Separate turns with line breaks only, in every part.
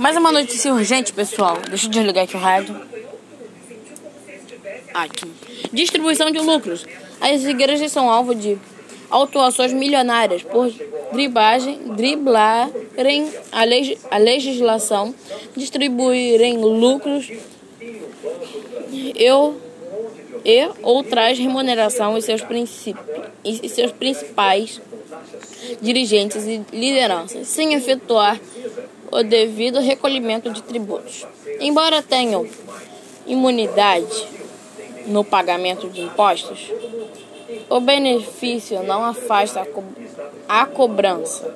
Mais uma notícia urgente, pessoal. Deixa eu desligar aqui o rádio. Aqui. Distribuição de lucros. As igrejas são alvo de autuações milionárias por driblagem, driblarem a, leg a legislação, distribuírem lucros eu, e ou traz remuneração e seus, e seus principais dirigentes e lideranças, sem efetuar o devido recolhimento de tributos. Embora tenham imunidade no pagamento de impostos, o benefício não afasta a, co a cobrança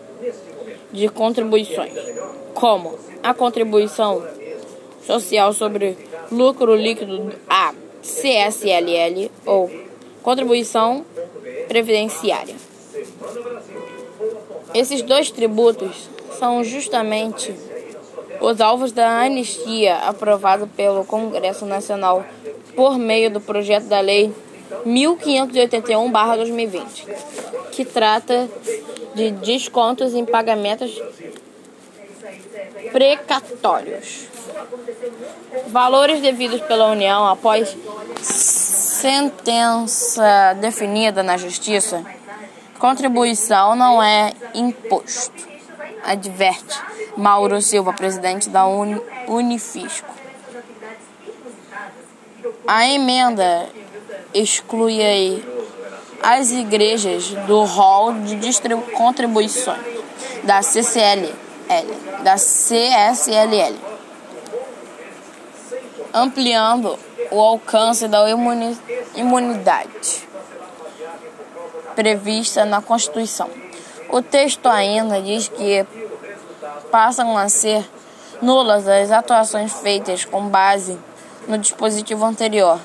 de contribuições, como a contribuição social sobre lucro líquido, a CSLL, ou contribuição previdenciária. Esses dois tributos são justamente os alvos da anistia aprovado pelo Congresso Nacional por meio do projeto da Lei 1581-2020, que trata de descontos em pagamentos precatórios. Valores devidos pela União após sentença definida na Justiça Contribuição não é imposto, adverte Mauro Silva, presidente da Unifisco. A emenda exclui as igrejas do rol de contribuições da CCLL, da CSLL, ampliando o alcance da imunidade prevista na Constituição. O texto ainda diz que passam a ser nulas as atuações feitas com base no dispositivo anterior.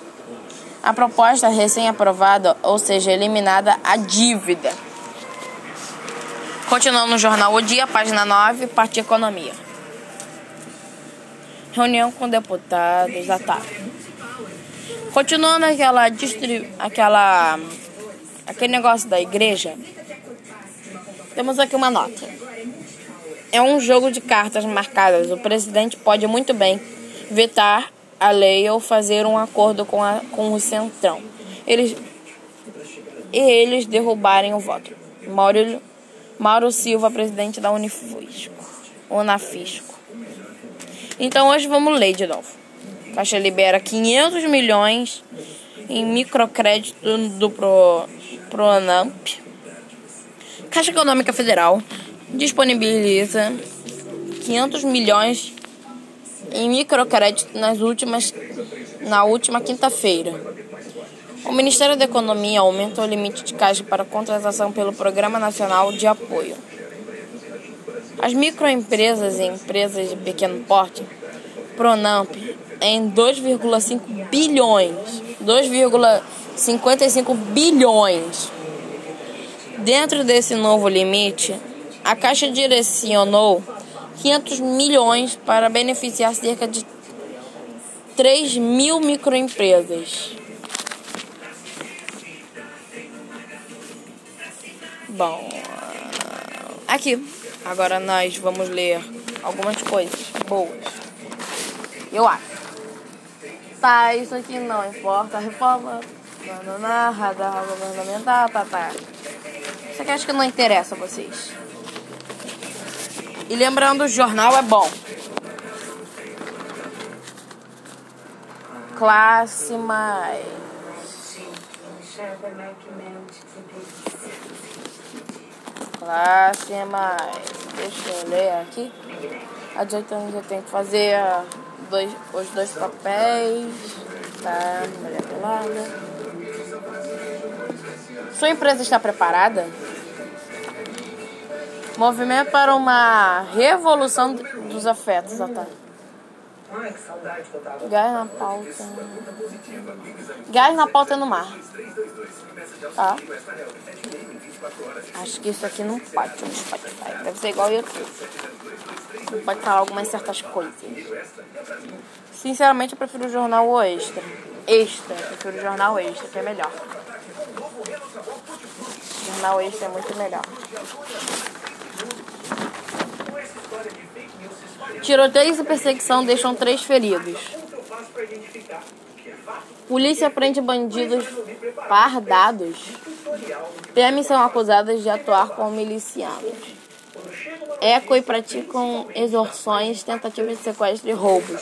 A proposta recém-aprovada, ou seja, eliminada a dívida. Continuando no jornal O Dia, página 9, parte Economia. Reunião com deputados da TAP. Continuando aquela, aquela aquele negócio da igreja, temos aqui uma nota. É um jogo de cartas marcadas. O presidente pode muito bem vetar a lei ou fazer um acordo com, a, com o Centrão. Eles, e eles derrubarem o voto. Mauro, Mauro Silva, presidente da Unifisco. Unafisco. Então hoje vamos ler de novo. Caixa libera 500 milhões em microcrédito do Pro, Pronamp. Caixa Econômica Federal disponibiliza 500 milhões em microcrédito nas últimas, na última quinta-feira. O Ministério da Economia aumentou o limite de caixa para contratação pelo Programa Nacional de Apoio. As microempresas e empresas de pequeno porte, Pronamp, em 2,5 bilhões, 2,55 bilhões. Dentro desse novo limite, a Caixa direcionou 500 milhões para beneficiar cerca de 3 mil microempresas. Bom, aqui. Agora nós vamos ler algumas coisas boas. Eu acho. Tá, isso aqui não importa. Reforma, na radar governamental, tá, tá. Isso aqui acho que não interessa a vocês. E lembrando, o jornal é bom. Classe mais. Classe mais. Deixa eu ler aqui. A 18 anos eu tenho que fazer dois, os dois papéis. Tá, mulher pelada. Sua empresa está preparada? Movimento para uma revolução dos afetos, Otávio. Gás na pauta. Gás na pauta no mar. Tá? Acho que isso aqui não pode no Spotify. Deve ser igual YouTube. Não pode falar algumas certas coisas. Sinceramente, eu prefiro o jornal o extra. Extra. Eu prefiro o jornal extra, que é melhor. O jornal extra é muito melhor. Tiroteio e perseguição deixam três feridos. Polícia prende bandidos fardados. PMs são acusadas de atuar como milicianos. Eco e praticam exorsões, tentativas de sequestro e roubos.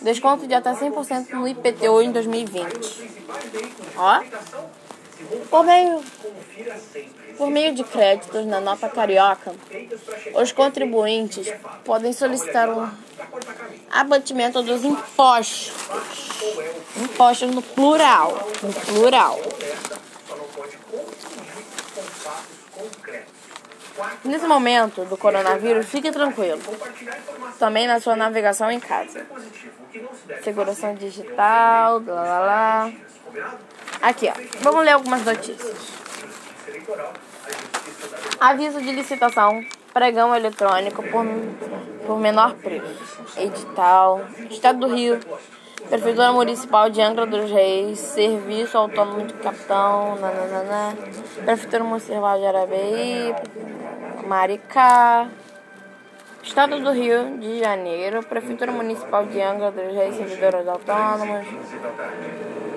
Desconto de até 100% no IPTU em 2020. Ó. Por meio, por meio de créditos na nota carioca, os contribuintes podem solicitar um abatimento dos impostos. Impostos no plural. No plural. Nesse momento do coronavírus, fique tranquilo. Também na sua navegação em casa. Segurança digital, lá lá lá. Aqui, ó. Vamos ler algumas notícias. Aviso de licitação, pregão eletrônico por, por menor preço. Edital, Estado do Rio, Prefeitura Municipal de Angra dos Reis, Serviço Autônomo de Capitão, nananana, Prefeitura Municipal de Arabeí, Maricá, Estado do Rio de Janeiro, Prefeitura Municipal de Angra dos Reis, Servidores Autônomos,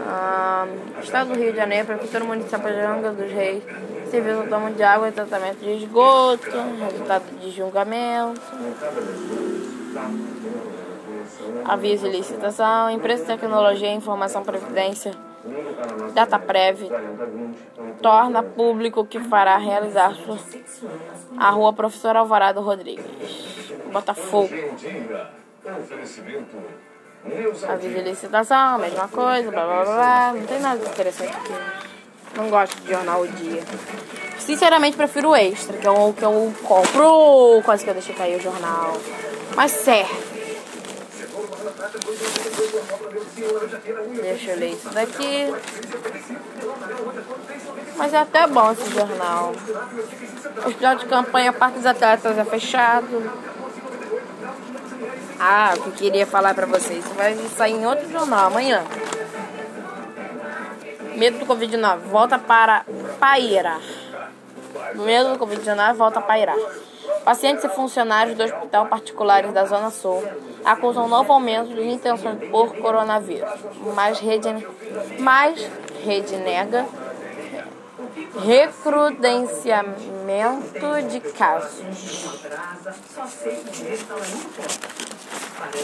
ah, Estado do Rio de Janeiro, Prefeitura Municipal de Angra dos Reis, Serviço Autônomo de Água e Tratamento de Esgoto, resultado de julgamento. Aviso de licitação, empresa de tecnologia, informação, previdência, DataPrev, torna público que fará realizar a rua Professor Alvarado Rodrigues, Botafogo. Aviso de licitação, mesma coisa, blá blá blá, não tem nada de interessante aqui. Não gosto de jornal o dia. Sinceramente, prefiro o extra, que é o que eu compro. Quase que eu deixei cair o jornal. Mas certo. Deixa eu ler isso daqui. Mas é até bom esse jornal. O hospital de campanha Parque dos Atletas é fechado. Ah, o que eu queria falar pra vocês. Vai sair em outro jornal amanhã. Medo do Covid-19 volta para pairar. Medo do Covid-19 volta a pairar. Pacientes e funcionários do hospital particulares da Zona Sul acusam novo aumento de intenções por coronavírus, mas rede, mas rede nega recrudescimento de casos.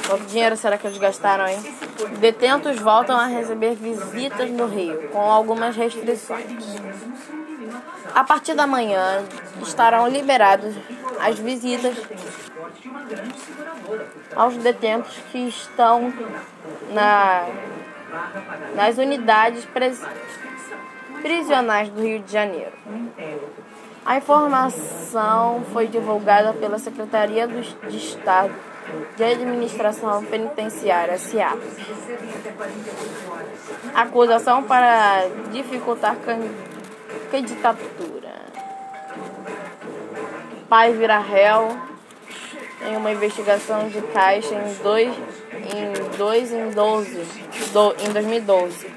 Quanto dinheiro será que eles gastaram, hein? Detentos voltam a receber visitas no Rio, com algumas restrições. A partir da manhã estarão liberados as visitas aos detentos que estão na, nas unidades pres, prisionais do Rio de Janeiro. A informação foi divulgada pela Secretaria de Estado de Administração Penitenciária, SIAP. Acusação para dificultar candidatura. Pai vira réu em uma investigação de caixa em 2 em, dois, em, 12, do, em 2012.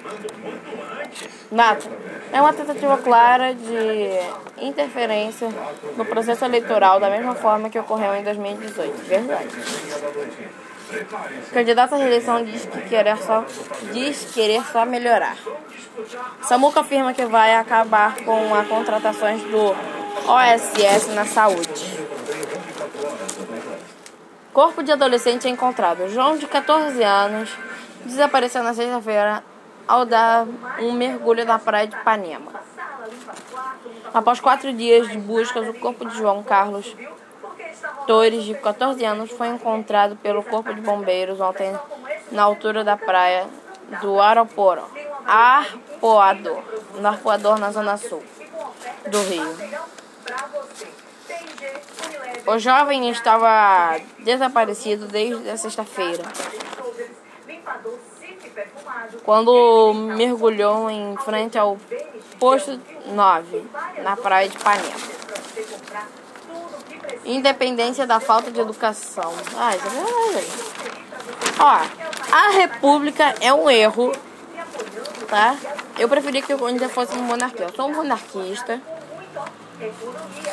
Nato, é uma tentativa clara de interferência no processo eleitoral da mesma forma que ocorreu em 2018. Verdade. O candidato à reeleição diz que querer só, diz querer só melhorar. Samuca afirma que vai acabar com as contratações do OSS na saúde. Corpo de adolescente encontrado. João, de 14 anos, desapareceu na sexta-feira ao dar um mergulho na praia de Ipanema. Após quatro dias de buscas, o corpo de João Carlos Torres, de 14 anos, foi encontrado pelo Corpo de Bombeiros ontem na altura da praia do Aeroporto, Arpoador, no Arpoador, na zona sul do Rio. O jovem estava desaparecido desde a sexta-feira, quando mergulhou em frente ao posto 9, na praia de Panema. Independência da falta de educação. Ah, isso é verdade. Ó, a república é um erro, tá? Eu preferia que eu ainda fosse uma monarquia. Eu sou um monarquista.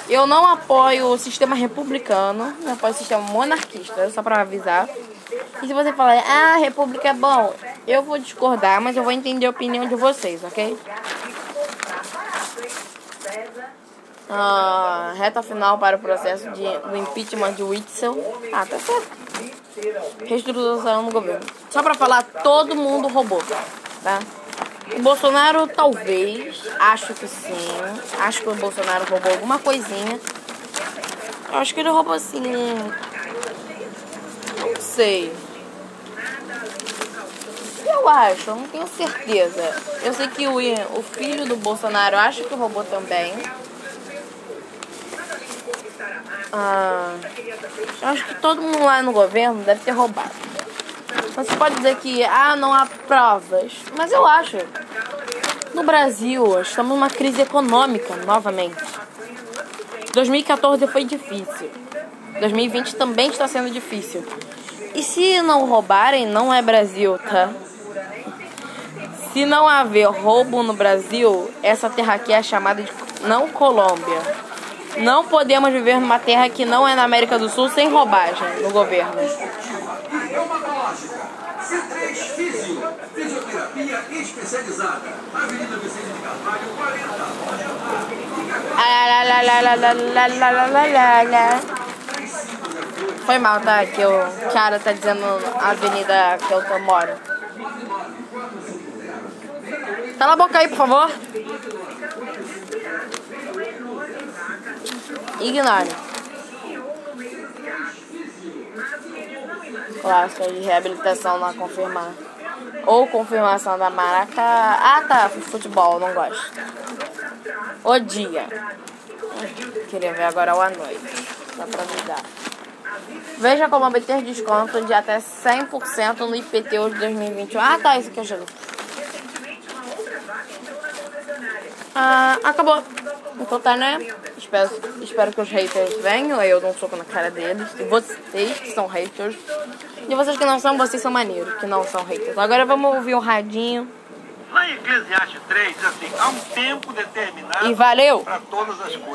Eu não apoio o sistema republicano, eu apoio o sistema monarquista, só pra avisar. E se você falar, ah, a república é bom, eu vou discordar, mas eu vou entender a opinião de vocês, ok? Ah, reta final para o processo de, do impeachment de Witzel. Ah, tá certo. Reestruturação no governo. Só pra falar, todo mundo roubou, tá? O Bolsonaro talvez, acho que sim. Acho que o Bolsonaro roubou alguma coisinha. Eu acho que ele roubou assim. Não sei. Eu acho, eu não tenho certeza. Eu sei que o, o filho do Bolsonaro acho que roubou também. Ah, eu acho que todo mundo lá no governo deve ter roubado. Você pode dizer que ah, não há provas, mas eu acho. No Brasil, estamos numa crise econômica novamente. 2014 foi difícil. 2020 também está sendo difícil. E se não roubarem, não é Brasil, tá? Se não haver roubo no Brasil, essa terra aqui é chamada de não Colômbia. Não podemos viver numa terra que não é na América do Sul sem roubagem no governo. C3 Físio, fisioterapia especializada. Avenida Vicente de Carvalho, 40. Foi mal, tá? Que o cara tá dizendo a avenida que eu moro. Cala a boca aí, por favor. Ignore. Clássica de reabilitação não confirmar. Ou confirmação da Maraca. Ah tá, futebol, não gosto. O dia. Queria ver agora o à noite. Dá pra avisar. Veja como obter desconto de até 100% no IPTU de 2021. Ah tá, isso aqui ajuda. Ah, acabou. Então tá, né? Espero, espero que os haters venham, aí eu dou um soco na cara deles. E vocês que são haters. E vocês que não são, vocês são maneiros, que não são haters. Agora vamos ouvir um radinho.
Lá em Eclesiastes 3, assim, há um tempo determinado
e valeu.
para todas as coisas.